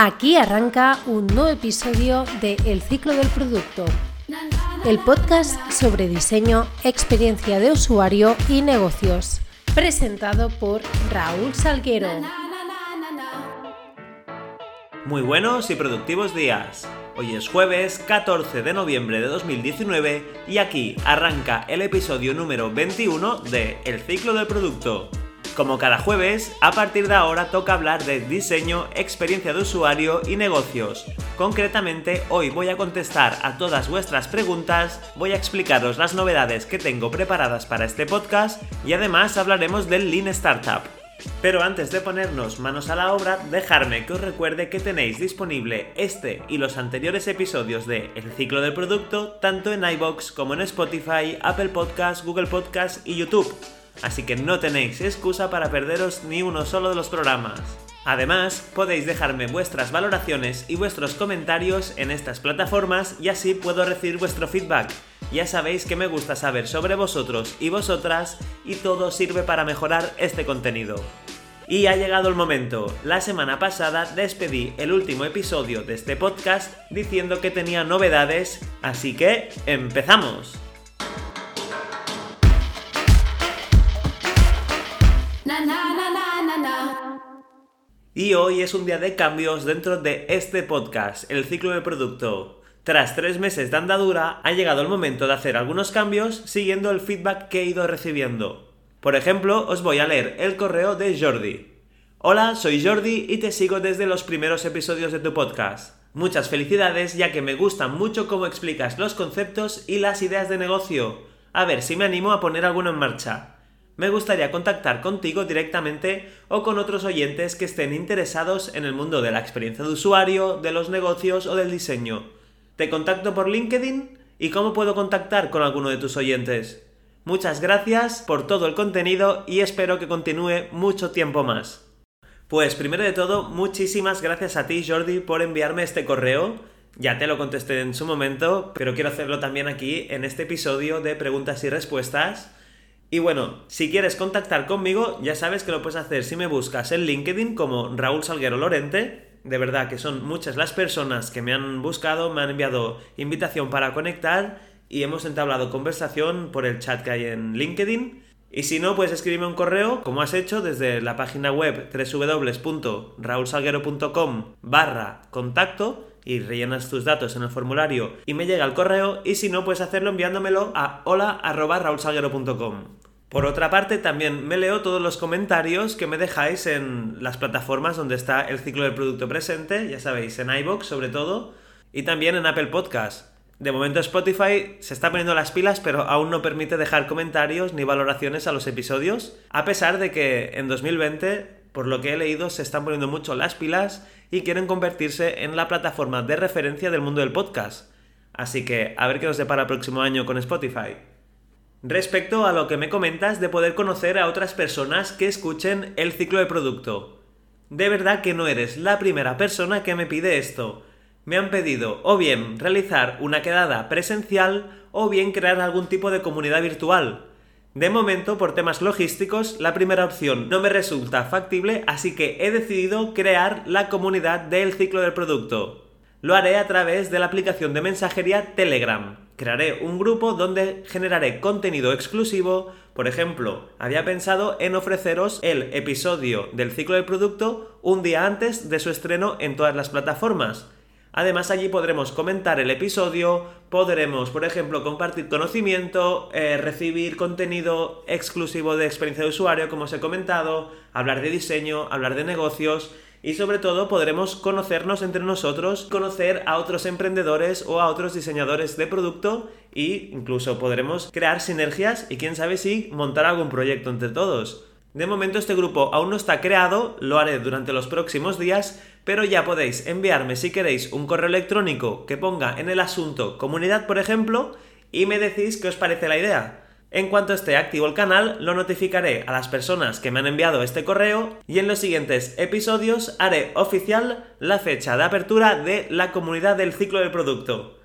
Aquí arranca un nuevo episodio de El ciclo del producto, el podcast sobre diseño, experiencia de usuario y negocios, presentado por Raúl Salguero. Muy buenos y productivos días. Hoy es jueves 14 de noviembre de 2019 y aquí arranca el episodio número 21 de El ciclo del producto. Como cada jueves, a partir de ahora toca hablar de diseño, experiencia de usuario y negocios. Concretamente, hoy voy a contestar a todas vuestras preguntas, voy a explicaros las novedades que tengo preparadas para este podcast y además hablaremos del Lean Startup. Pero antes de ponernos manos a la obra, dejarme que os recuerde que tenéis disponible este y los anteriores episodios de El ciclo del producto tanto en iBox como en Spotify, Apple Podcasts, Google Podcasts y YouTube así que no tenéis excusa para perderos ni uno solo de los programas. Además, podéis dejarme vuestras valoraciones y vuestros comentarios en estas plataformas y así puedo recibir vuestro feedback. Ya sabéis que me gusta saber sobre vosotros y vosotras y todo sirve para mejorar este contenido. Y ha llegado el momento. La semana pasada despedí el último episodio de este podcast diciendo que tenía novedades, así que empezamos. Y hoy es un día de cambios dentro de este podcast, el ciclo de producto. Tras tres meses de andadura, ha llegado el momento de hacer algunos cambios siguiendo el feedback que he ido recibiendo. Por ejemplo, os voy a leer el correo de Jordi. Hola, soy Jordi y te sigo desde los primeros episodios de tu podcast. Muchas felicidades ya que me gusta mucho cómo explicas los conceptos y las ideas de negocio. A ver si me animo a poner alguno en marcha me gustaría contactar contigo directamente o con otros oyentes que estén interesados en el mundo de la experiencia de usuario, de los negocios o del diseño. Te contacto por LinkedIn y cómo puedo contactar con alguno de tus oyentes. Muchas gracias por todo el contenido y espero que continúe mucho tiempo más. Pues primero de todo, muchísimas gracias a ti Jordi por enviarme este correo. Ya te lo contesté en su momento, pero quiero hacerlo también aquí en este episodio de preguntas y respuestas y bueno, si quieres contactar conmigo, ya sabes que lo puedes hacer si me buscas en LinkedIn como Raúl Salguero Lorente. De verdad que son muchas las personas que me han buscado, me han enviado invitación para conectar y hemos entablado conversación por el chat que hay en LinkedIn. Y si no, puedes escribirme un correo, como has hecho, desde la página web www.raulsalguero.com barra contacto y rellenas tus datos en el formulario y me llega el correo y si no puedes hacerlo enviándomelo a hola.raulsalguero.com. Por otra parte, también me leo todos los comentarios que me dejáis en las plataformas donde está el ciclo del producto presente, ya sabéis, en iBox sobre todo, y también en Apple Podcast. De momento Spotify se está poniendo las pilas, pero aún no permite dejar comentarios ni valoraciones a los episodios, a pesar de que en 2020 por lo que he leído, se están poniendo mucho las pilas y quieren convertirse en la plataforma de referencia del mundo del podcast. Así que a ver qué nos depara el próximo año con Spotify. Respecto a lo que me comentas de poder conocer a otras personas que escuchen el ciclo de producto. De verdad que no eres la primera persona que me pide esto. Me han pedido o bien realizar una quedada presencial o bien crear algún tipo de comunidad virtual. De momento, por temas logísticos, la primera opción no me resulta factible, así que he decidido crear la comunidad del ciclo del producto. Lo haré a través de la aplicación de mensajería Telegram. Crearé un grupo donde generaré contenido exclusivo. Por ejemplo, había pensado en ofreceros el episodio del ciclo del producto un día antes de su estreno en todas las plataformas. Además allí podremos comentar el episodio, podremos, por ejemplo, compartir conocimiento, eh, recibir contenido exclusivo de experiencia de usuario, como os he comentado, hablar de diseño, hablar de negocios y sobre todo podremos conocernos entre nosotros, conocer a otros emprendedores o a otros diseñadores de producto e incluso podremos crear sinergias y quién sabe si montar algún proyecto entre todos. De momento este grupo aún no está creado, lo haré durante los próximos días, pero ya podéis enviarme si queréis un correo electrónico que ponga en el asunto comunidad, por ejemplo, y me decís qué os parece la idea. En cuanto esté activo el canal, lo notificaré a las personas que me han enviado este correo y en los siguientes episodios haré oficial la fecha de apertura de la comunidad del ciclo del producto.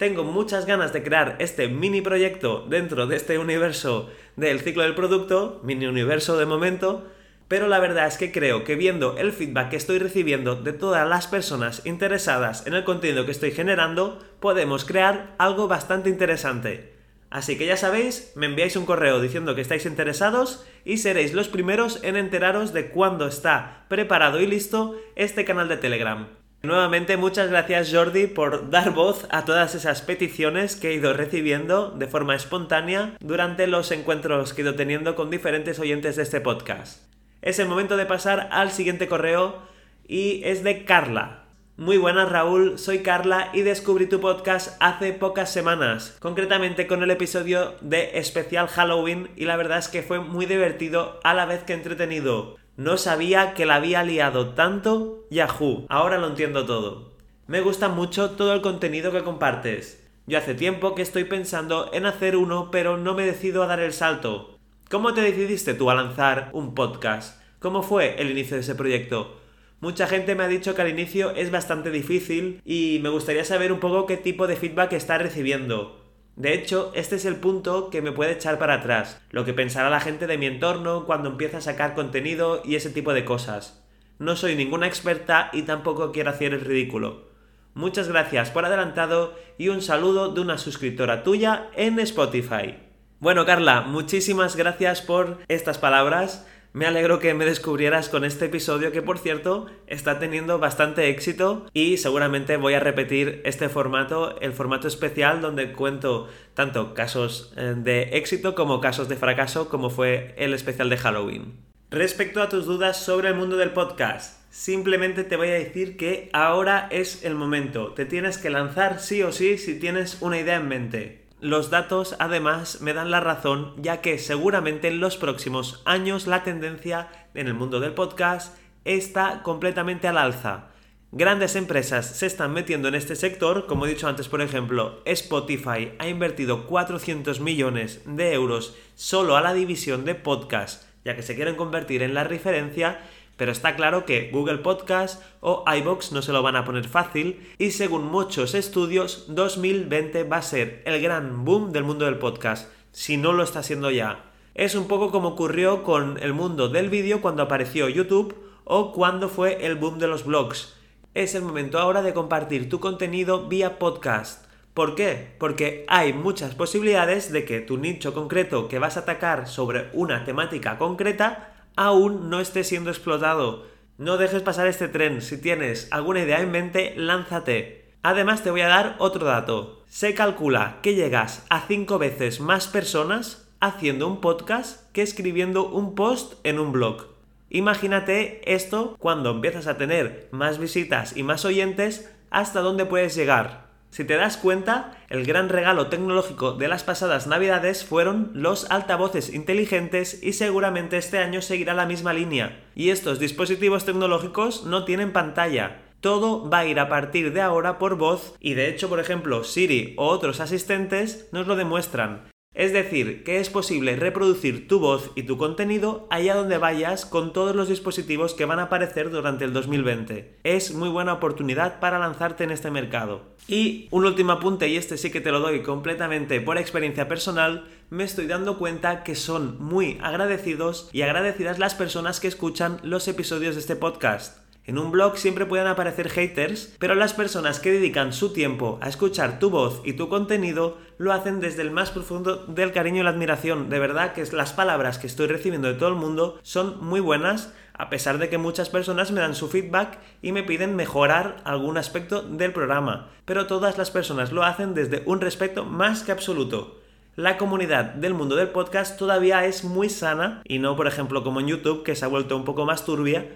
Tengo muchas ganas de crear este mini proyecto dentro de este universo del ciclo del producto, mini universo de momento, pero la verdad es que creo que viendo el feedback que estoy recibiendo de todas las personas interesadas en el contenido que estoy generando, podemos crear algo bastante interesante. Así que ya sabéis, me enviáis un correo diciendo que estáis interesados y seréis los primeros en enteraros de cuándo está preparado y listo este canal de Telegram. Nuevamente muchas gracias Jordi por dar voz a todas esas peticiones que he ido recibiendo de forma espontánea durante los encuentros que he ido teniendo con diferentes oyentes de este podcast es el momento de pasar al siguiente correo y es de Carla. Muy buenas Raúl, soy Carla y descubrí tu podcast hace pocas semanas, concretamente con el episodio de especial Halloween y la verdad es que fue muy divertido a la vez que entretenido. No sabía que la había liado tanto Yahoo, ahora lo entiendo todo. Me gusta mucho todo el contenido que compartes. Yo hace tiempo que estoy pensando en hacer uno pero no me decido a dar el salto. ¿Cómo te decidiste tú a lanzar un podcast? ¿Cómo fue el inicio de ese proyecto? Mucha gente me ha dicho que al inicio es bastante difícil y me gustaría saber un poco qué tipo de feedback está recibiendo. De hecho, este es el punto que me puede echar para atrás, lo que pensará la gente de mi entorno cuando empieza a sacar contenido y ese tipo de cosas. No soy ninguna experta y tampoco quiero hacer el ridículo. Muchas gracias por adelantado y un saludo de una suscriptora tuya en Spotify. Bueno, Carla, muchísimas gracias por estas palabras. Me alegro que me descubrieras con este episodio que por cierto está teniendo bastante éxito y seguramente voy a repetir este formato, el formato especial donde cuento tanto casos eh, de éxito como casos de fracaso como fue el especial de Halloween. Respecto a tus dudas sobre el mundo del podcast, simplemente te voy a decir que ahora es el momento, te tienes que lanzar sí o sí si tienes una idea en mente. Los datos además me dan la razón ya que seguramente en los próximos años la tendencia en el mundo del podcast está completamente al alza. Grandes empresas se están metiendo en este sector, como he dicho antes, por ejemplo, Spotify ha invertido 400 millones de euros solo a la división de podcast, ya que se quieren convertir en la referencia pero está claro que Google Podcast o iBox no se lo van a poner fácil y según muchos estudios 2020 va a ser el gran boom del mundo del podcast, si no lo está haciendo ya. Es un poco como ocurrió con el mundo del vídeo cuando apareció YouTube o cuando fue el boom de los blogs. Es el momento ahora de compartir tu contenido vía podcast. ¿Por qué? Porque hay muchas posibilidades de que tu nicho concreto que vas a atacar sobre una temática concreta aún no esté siendo explotado. No dejes pasar este tren. Si tienes alguna idea en mente, lánzate. Además te voy a dar otro dato. Se calcula que llegas a 5 veces más personas haciendo un podcast que escribiendo un post en un blog. Imagínate esto cuando empiezas a tener más visitas y más oyentes, hasta dónde puedes llegar. Si te das cuenta, el gran regalo tecnológico de las pasadas navidades fueron los altavoces inteligentes y seguramente este año seguirá la misma línea. Y estos dispositivos tecnológicos no tienen pantalla. Todo va a ir a partir de ahora por voz y de hecho, por ejemplo, Siri o otros asistentes nos lo demuestran. Es decir, que es posible reproducir tu voz y tu contenido allá donde vayas con todos los dispositivos que van a aparecer durante el 2020. Es muy buena oportunidad para lanzarte en este mercado. Y un último apunte, y este sí que te lo doy completamente por experiencia personal, me estoy dando cuenta que son muy agradecidos y agradecidas las personas que escuchan los episodios de este podcast. En un blog siempre pueden aparecer haters, pero las personas que dedican su tiempo a escuchar tu voz y tu contenido lo hacen desde el más profundo del cariño y la admiración. De verdad que las palabras que estoy recibiendo de todo el mundo son muy buenas, a pesar de que muchas personas me dan su feedback y me piden mejorar algún aspecto del programa. Pero todas las personas lo hacen desde un respeto más que absoluto la comunidad del mundo del podcast todavía es muy sana y no, por ejemplo, como en YouTube, que se ha vuelto un poco más turbia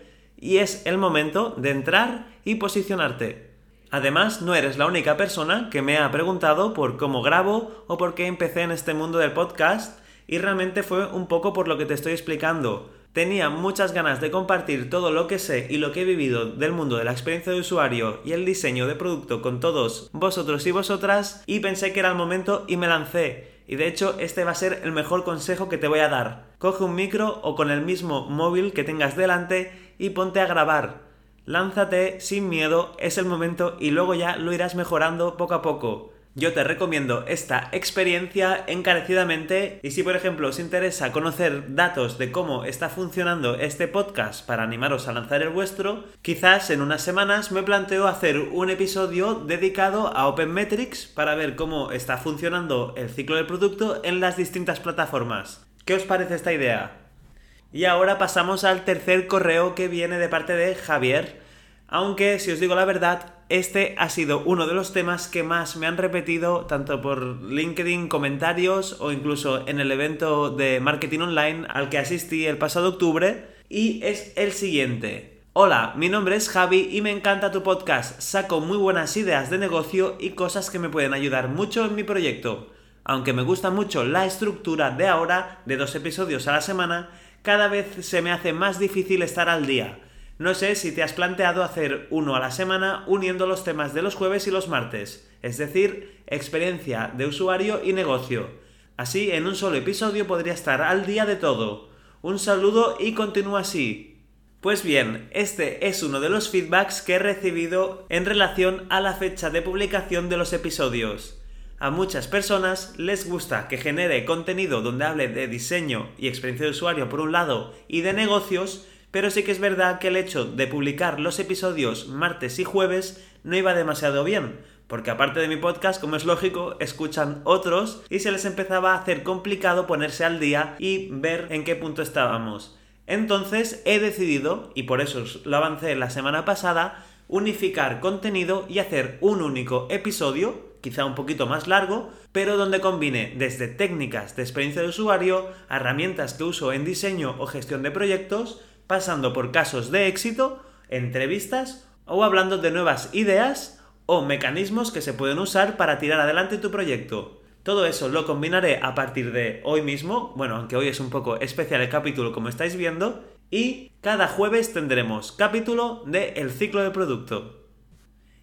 y es el momento de entrar y posicionarte. Además, no eres la única persona que me ha preguntado por cómo grabo o por qué empecé en este mundo del podcast y realmente fue un poco por lo que te estoy explicando. Tenía muchas ganas de compartir todo lo que sé y lo que he vivido del mundo de la experiencia de usuario y el diseño de producto con todos vosotros y vosotras y pensé que era el momento y me lancé. Y de hecho este va a ser el mejor consejo que te voy a dar. Coge un micro o con el mismo móvil que tengas delante y ponte a grabar. Lánzate sin miedo, es el momento y luego ya lo irás mejorando poco a poco. yo te recomiendo esta experiencia encarecidamente y si por ejemplo os interesa conocer datos de cómo está funcionando este podcast para animaros a lanzar el vuestro, quizás en unas semanas me planteo hacer un episodio dedicado a OpenMetrics para ver cómo está funcionando el ciclo del producto en las distintas plataformas. ¿Qué os parece esta idea? Y ahora pasamos al tercer correo que viene de parte de Javier. Aunque, si os digo la verdad, este ha sido uno de los temas que más me han repetido tanto por LinkedIn, comentarios o incluso en el evento de marketing online al que asistí el pasado octubre y es el siguiente. Hola, mi nombre es Javi y me encanta tu podcast. Saco muy buenas ideas de negocio y cosas que me pueden ayudar mucho en mi proyecto. Aunque me gusta mucho la estructura de ahora, de dos episodios a la semana, cada vez se me hace más difícil estar al día. No sé si te has planteado hacer uno a la semana uniendo los temas de los jueves y los martes, es decir, experiencia de usuario y negocio. Así, en un solo episodio podría estar al día de todo. Un saludo y continúa así. Pues bien, este es uno de los feedbacks que he recibido en relación a la fecha de publicación de los episodios. A muchas personas les gusta que genere contenido donde hable de diseño y experiencia de usuario por un lado y de negocios, pero sí que es verdad que el hecho de publicar los episodios martes y jueves no iba demasiado bien, porque aparte de mi podcast, como es lógico, escuchan otros y se les empezaba a hacer complicado ponerse al día y ver en qué punto estábamos. Entonces he decidido, y por eso lo avancé la semana pasada, unificar contenido y hacer un único episodio, quizá un poquito más largo, pero donde combine desde técnicas de experiencia de usuario, herramientas que uso en diseño o gestión de proyectos, pasando por casos de éxito, entrevistas o hablando de nuevas ideas o mecanismos que se pueden usar para tirar adelante tu proyecto. Todo eso lo combinaré a partir de hoy mismo, bueno, aunque hoy es un poco especial el capítulo como estáis viendo, y cada jueves tendremos capítulo de El ciclo de producto.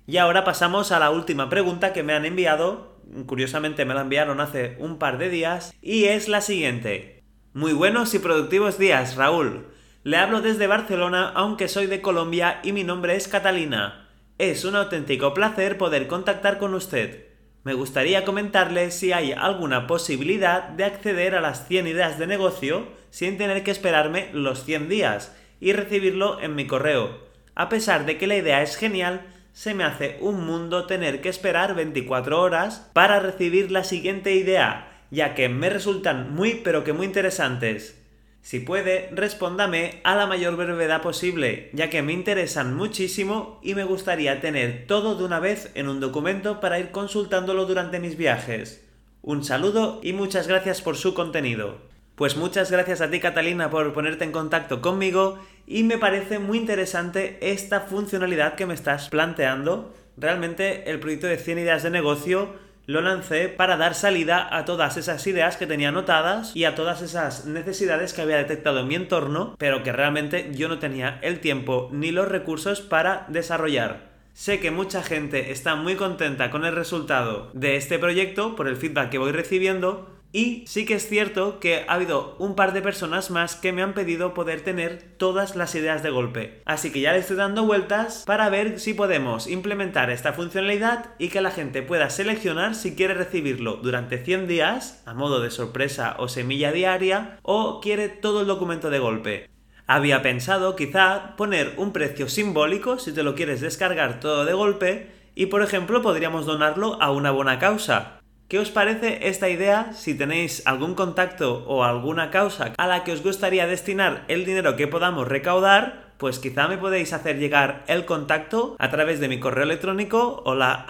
Y ahora pasamos a la última pregunta que me han enviado, curiosamente me la enviaron hace un par de días, y es la siguiente. Muy buenos y productivos días, Raúl. Le hablo desde Barcelona, aunque soy de Colombia y mi nombre es Catalina. Es un auténtico placer poder contactar con usted. Me gustaría comentarle si hay alguna posibilidad de acceder a las 100 ideas de negocio sin tener que esperarme los 100 días y recibirlo en mi correo. A pesar de que la idea es genial, se me hace un mundo tener que esperar 24 horas para recibir la siguiente idea, ya que me resultan muy pero que muy interesantes. Si puede, respóndame a la mayor brevedad posible, ya que me interesan muchísimo y me gustaría tener todo de una vez en un documento para ir consultándolo durante mis viajes. Un saludo y muchas gracias por su contenido. Pues muchas gracias a ti Catalina por ponerte en contacto conmigo y me parece muy interesante esta funcionalidad que me estás planteando. Realmente el proyecto de 100 ideas de negocio lo lancé para dar salida a todas esas ideas que tenía anotadas y a todas esas necesidades que había detectado en mi entorno, pero que realmente yo no tenía el tiempo ni los recursos para desarrollar. Sé que mucha gente está muy contenta con el resultado de este proyecto por el feedback que voy recibiendo, y sí que es cierto que ha habido un par de personas más que me han pedido poder tener todas las ideas de golpe. Así que ya le estoy dando vueltas para ver si podemos implementar esta funcionalidad y que la gente pueda seleccionar si quiere recibirlo durante 100 días, a modo de sorpresa o semilla diaria, o quiere todo el documento de golpe. Había pensado quizá poner un precio simbólico si te lo quieres descargar todo de golpe y por ejemplo podríamos donarlo a una buena causa. ¿Qué os parece esta idea? Si tenéis algún contacto o alguna causa a la que os gustaría destinar el dinero que podamos recaudar, pues quizá me podéis hacer llegar el contacto a través de mi correo electrónico hola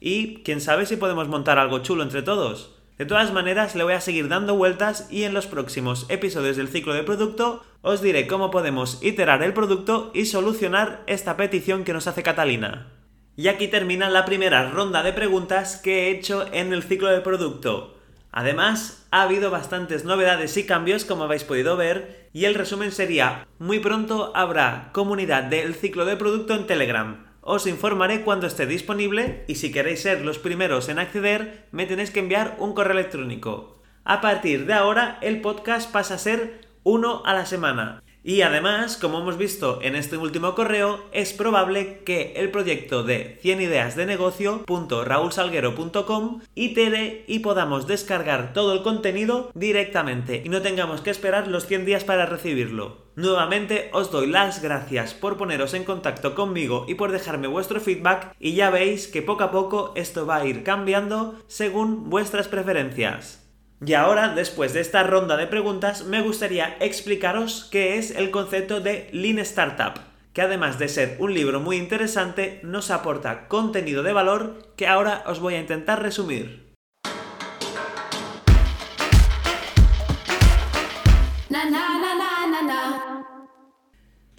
y quién sabe si podemos montar algo chulo entre todos. De todas maneras, le voy a seguir dando vueltas y en los próximos episodios del ciclo de producto os diré cómo podemos iterar el producto y solucionar esta petición que nos hace Catalina. Y aquí termina la primera ronda de preguntas que he hecho en el ciclo de producto. Además, ha habido bastantes novedades y cambios como habéis podido ver y el resumen sería, muy pronto habrá comunidad del ciclo de producto en Telegram. Os informaré cuando esté disponible y si queréis ser los primeros en acceder, me tenéis que enviar un correo electrónico. A partir de ahora, el podcast pasa a ser uno a la semana Y además, como hemos visto en este último correo, es probable que el proyecto de 100 ideas de negocio.raulsalguero.com itere y podamos descargar todo el contenido directamente y no tengamos que esperar los 100 días para recibirlo. Nuevamente os doy las gracias por poneros en contacto conmigo y por dejarme vuestro feedback y ya veis que poco a poco esto va a ir cambiando según vuestras preferencias. Y ahora, después de esta ronda de preguntas, me gustaría explicaros qué es el concepto de Lean Startup, que además de ser un libro muy interesante, nos aporta contenido de valor que ahora os voy a intentar resumir.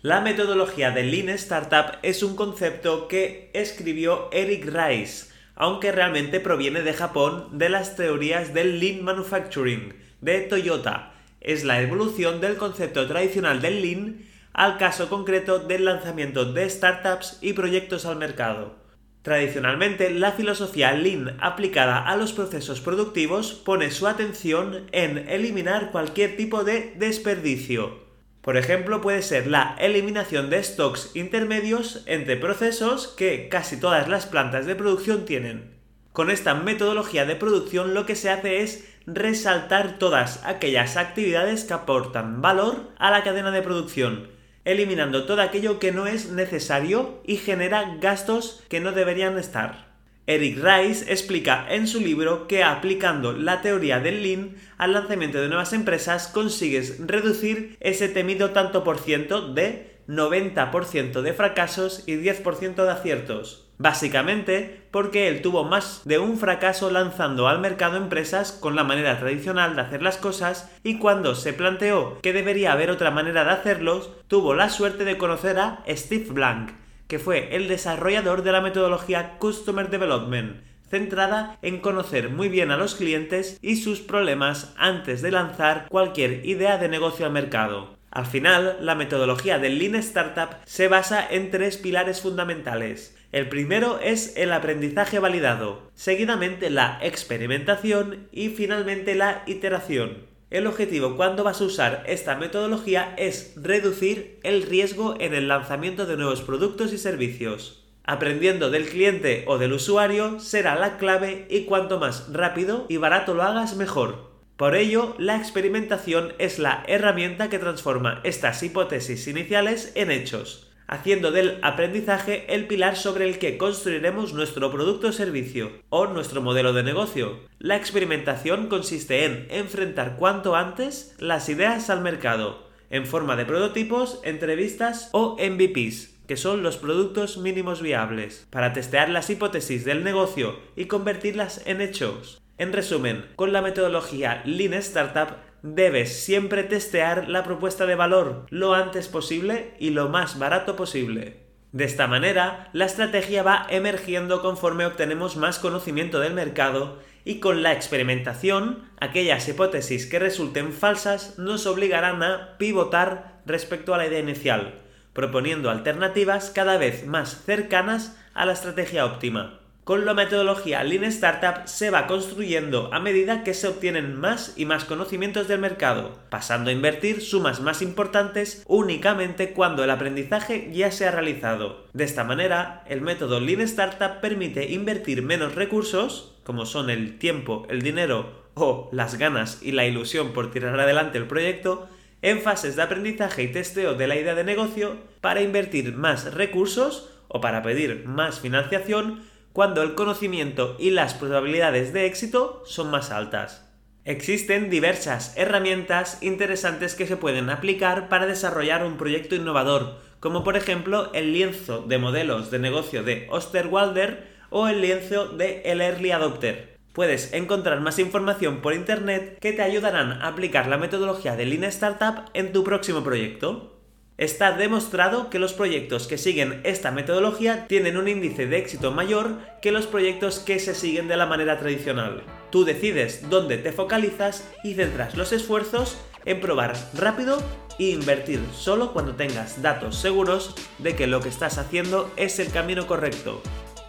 La metodología de Lean Startup es un concepto que escribió Eric Rice, aunque realmente proviene de Japón de las teorías del Lean Manufacturing de Toyota. Es la evolución del concepto tradicional del Lean al caso concreto del lanzamiento de startups y proyectos al mercado. Tradicionalmente, la filosofía Lean aplicada a los procesos productivos pone su atención en eliminar cualquier tipo de desperdicio, por ejemplo, puede ser la eliminación de stocks intermedios entre procesos que casi todas las plantas de producción tienen. Con esta metodología de producción lo que se hace es resaltar todas aquellas actividades que aportan valor a la cadena de producción, eliminando todo aquello que no es necesario y genera gastos que no deberían estar. Eric Rice explica en su libro que aplicando la teoría del Lean al lanzamiento de nuevas empresas consigues reducir ese temido tanto por ciento de 90% de fracasos y 10% de aciertos. Básicamente porque él tuvo más de un fracaso lanzando al mercado empresas con la manera tradicional de hacer las cosas y cuando se planteó que debería haber otra manera de hacerlos, tuvo la suerte de conocer a Steve Blank, que fue el desarrollador de la metodología Customer Development, centrada en conocer muy bien a los clientes y sus problemas antes de lanzar cualquier idea de negocio al mercado. Al final, la metodología del Lean Startup se basa en tres pilares fundamentales. El primero es el aprendizaje validado, seguidamente la experimentación y finalmente la iteración. El objetivo cuando vas a usar esta metodología es reducir el riesgo en el lanzamiento de nuevos productos y servicios. Aprendiendo del cliente o del usuario será la clave y cuanto más rápido y barato lo hagas mejor. Por ello, la experimentación es la herramienta que transforma estas hipótesis iniciales en hechos haciendo del aprendizaje el pilar sobre el que construiremos nuestro producto o servicio o nuestro modelo de negocio. La experimentación consiste en enfrentar cuanto antes las ideas al mercado, en forma de prototipos, entrevistas o MVPs, que son los productos mínimos viables, para testear las hipótesis del negocio y convertirlas en hechos. En resumen, con la metodología Lean Startup debes siempre testear la propuesta de valor lo antes posible y lo más barato posible. De esta manera, la estrategia va emergiendo conforme obtenemos más conocimiento del mercado y con la experimentación, aquellas hipótesis que resulten falsas nos obligarán a pivotar respecto a la idea inicial, proponiendo alternativas cada vez más cercanas a la estrategia óptima. Con la metodología Lean Startup se va construyendo a medida que se obtienen más y más conocimientos del mercado, pasando a invertir sumas más importantes únicamente cuando el aprendizaje ya se ha realizado. De esta manera, el método Lean Startup permite invertir menos recursos, como son el tiempo, el dinero o las ganas y la ilusión por tirar adelante el proyecto, en fases de aprendizaje y testeo de la idea de negocio para invertir más recursos o para pedir más financiación cuando el conocimiento y las probabilidades de éxito son más altas. Existen diversas herramientas interesantes que se pueden aplicar para desarrollar un proyecto innovador, como por ejemplo el lienzo de modelos de negocio de Osterwalder o el lienzo de El Early Adopter. Puedes encontrar más información por internet que te ayudarán a aplicar la metodología de Lean Startup en tu próximo proyecto. Está demostrado que los proyectos que siguen esta metodología tienen un índice de éxito mayor que los proyectos que se siguen de la manera tradicional. Tú decides dónde te focalizas y centras los esfuerzos en probar rápido e invertir solo cuando tengas datos seguros de que lo que estás haciendo es el camino correcto.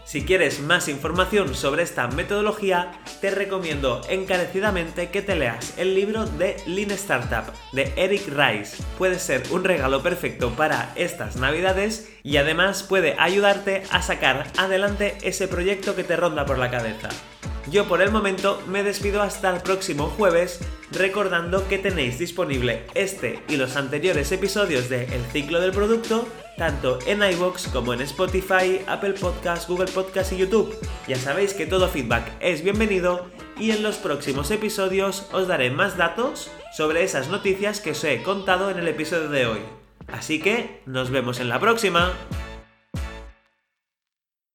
Si quieres más información sobre esta metodología, te recomiendo encarecidamente que te leas el libro de Lean Startup de Eric Rice. Puede ser un regalo perfecto para estas navidades y además puede ayudarte a sacar adelante ese proyecto que te ronda por la cabeza. Yo por el momento me despido hasta el próximo jueves recordando que tenéis disponible este y los anteriores episodios de El ciclo del producto tanto en iVoox como en Spotify, Apple Podcasts, Google Podcasts y YouTube. Ya sabéis que todo feedback es bienvenido y en los próximos episodios os daré más datos sobre esas noticias que os he contado en el episodio de hoy. Así que nos vemos en la próxima.